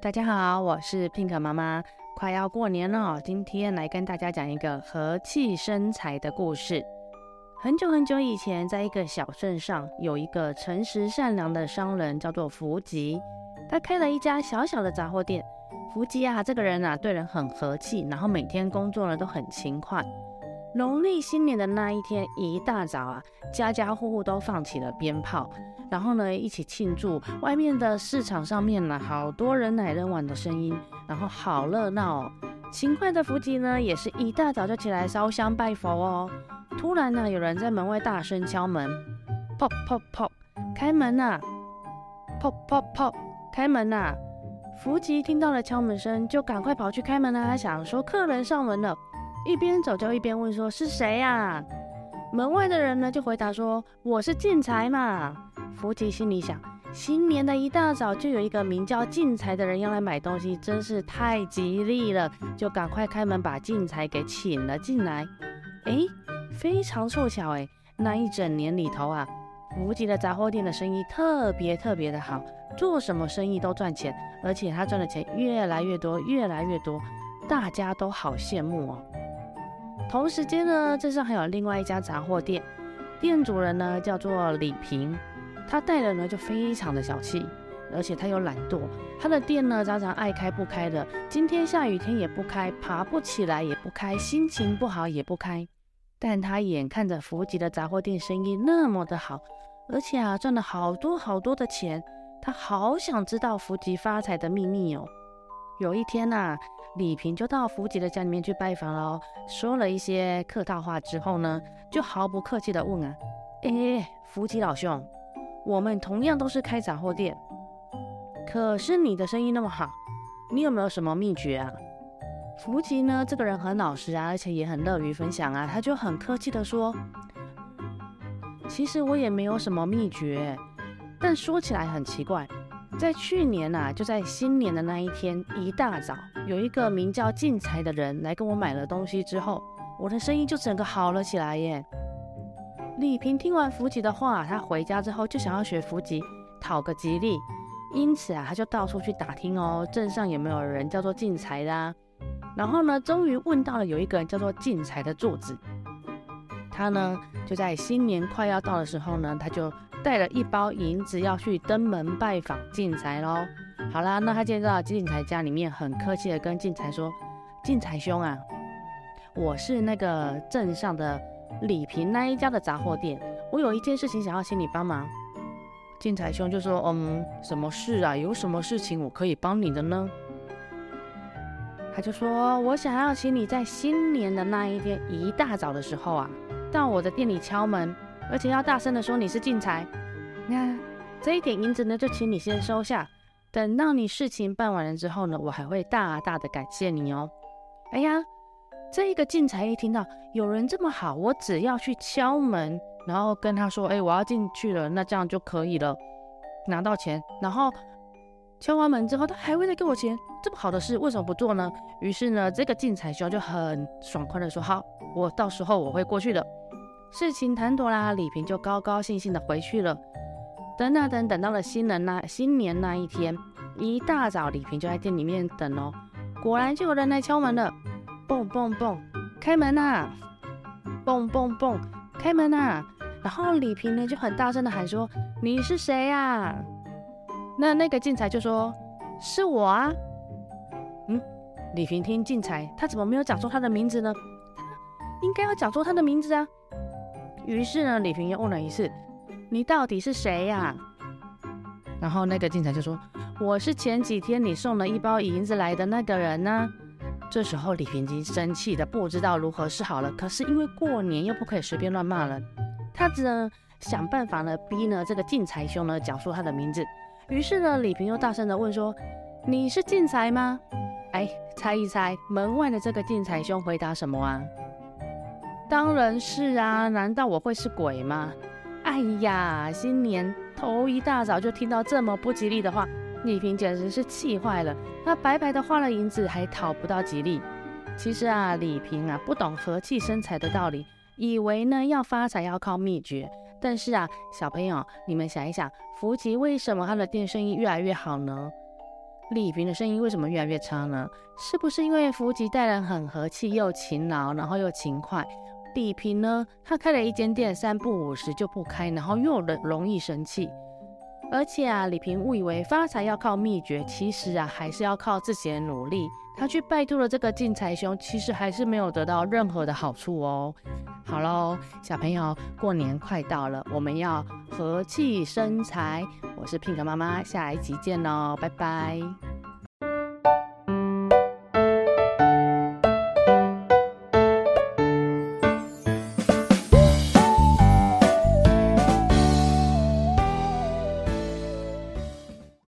大家好，我是 Pink 妈妈。快要过年了，今天来跟大家讲一个和气生财的故事。很久很久以前，在一个小镇上，有一个诚实善良的商人，叫做福吉。他开了一家小小的杂货店。福吉啊，这个人啊，对人很和气，然后每天工作呢都很勤快。农历新年的那一天，一大早啊，家家户户都放起了鞭炮。然后呢，一起庆祝。外面的市场上面呢，好多人来人往的声音，然后好热闹哦。勤快的福吉呢，也是一大早就起来烧香拜佛哦。突然呢，有人在门外大声敲门，砰砰砰，开门呐！砰砰砰，开门呐！福吉听到了敲门声，就赶快跑去开门了。他想说客人上门了，一边走就一边问说是谁呀？门外的人呢，就回答说我是进财嘛。福吉心里想：新年的一大早就有一个名叫进财的人要来买东西，真是太吉利了，就赶快开门把进财给请了进来。哎，非常凑巧哎，那一整年里头啊，福吉的杂货店的生意特别特别的好，做什么生意都赚钱，而且他赚的钱越来越多，越来越多，大家都好羡慕哦。同时间呢，镇上还有另外一家杂货店，店主人呢叫做李平。他待人呢就非常的小气，而且他又懒惰。他的店呢常常爱开不开的，今天下雨天也不开，爬不起来也不开，心情不好也不开。但他眼看着福吉的杂货店生意那么的好，而且啊赚了好多好多的钱，他好想知道福吉发财的秘密哦。有一天呐、啊，李平就到福吉的家里面去拜访了哦，说了一些客套话之后呢，就毫不客气的问啊，哎，福吉老兄。我们同样都是开杂货店，可是你的生意那么好，你有没有什么秘诀啊？福吉呢，这个人很老实啊，而且也很乐于分享啊，他就很客气的说：“其实我也没有什么秘诀，但说起来很奇怪，在去年呐，就在新年的那一天，一大早，有一个名叫进财的人来跟我买了东西之后，我的生意就整个好了起来耶。”李平听完福吉的话，他回家之后就想要学福吉讨个吉利，因此啊，他就到处去打听哦，镇上有没有人叫做进财的啊。然后呢，终于问到了有一个人叫做进财的柱子。他呢就在新年快要到的时候呢，他就带了一包银子要去登门拜访进财喽。好啦，那他见到进财家里面，很客气的跟进财说：“进财兄啊，我是那个镇上的。”李平那一家的杂货店，我有一件事情想要请你帮忙。进财兄就说：“嗯，什么事啊？有什么事情我可以帮你的呢？”他就说：“我想要请你在新年的那一天一大早的时候啊，到我的店里敲门，而且要大声的说你是进财。那这一点银子呢，就请你先收下。等到你事情办完了之后呢，我还会大大的感谢你哦。”哎呀。这一个进财一听到有人这么好，我只要去敲门，然后跟他说：“哎，我要进去了。”那这样就可以了，拿到钱。然后敲完门之后，他还会再给我钱。这么好的事，为什么不做呢？于是呢，这个进财兄就很爽快的说：“好，我到时候我会过去的。”事情谈妥啦，李平就高高兴兴的回去了。等啊等，等到了新人那新年那一天，一大早，李平就在店里面等哦，果然就有人来敲门了。蹦蹦蹦，开门呐、啊！蹦蹦蹦，开门呐、啊！然后李平呢就很大声的喊说：“你是谁呀、？”那那个进财就说：“是我啊。”嗯，李平听进财，他怎么没有讲出他的名字呢？他应该要讲出他的名字啊。于是呢，李平又问了一次：“你到底是谁呀、啊？”然后那个进财就说：“我是前几天你送了一包银子来的那个人呢、啊。”这时候李平已经生气的不知道如何是好了，可是因为过年又不可以随便乱骂人，他只能想办法呢逼呢这个进财兄呢讲出他的名字。于是呢李平又大声的问说：“你是进财吗？”哎，猜一猜门外的这个进财兄回答什么啊？当然是啊，难道我会是鬼吗？哎呀，新年头一大早就听到这么不吉利的话，李平简直是气坏了，他白白的花了银子还讨不到吉利。其实啊，李平啊不懂和气生财的道理，以为呢要发财要靠秘诀。但是啊，小朋友，你们想一想，福吉为什么他的店生意越来越好呢？李平的生意为什么越来越差呢？是不是因为福吉待人很和气，又勤劳，然后又勤快？李平呢，他开了一间店，三不五时就不开，然后又容易生气。而且啊，李平误以为发财要靠秘诀，其实啊，还是要靠自己的努力。他去拜托了这个进财兄，其实还是没有得到任何的好处哦。好喽，小朋友，过年快到了，我们要和气生财。我是 Pink 妈妈，下一集见喽，拜拜。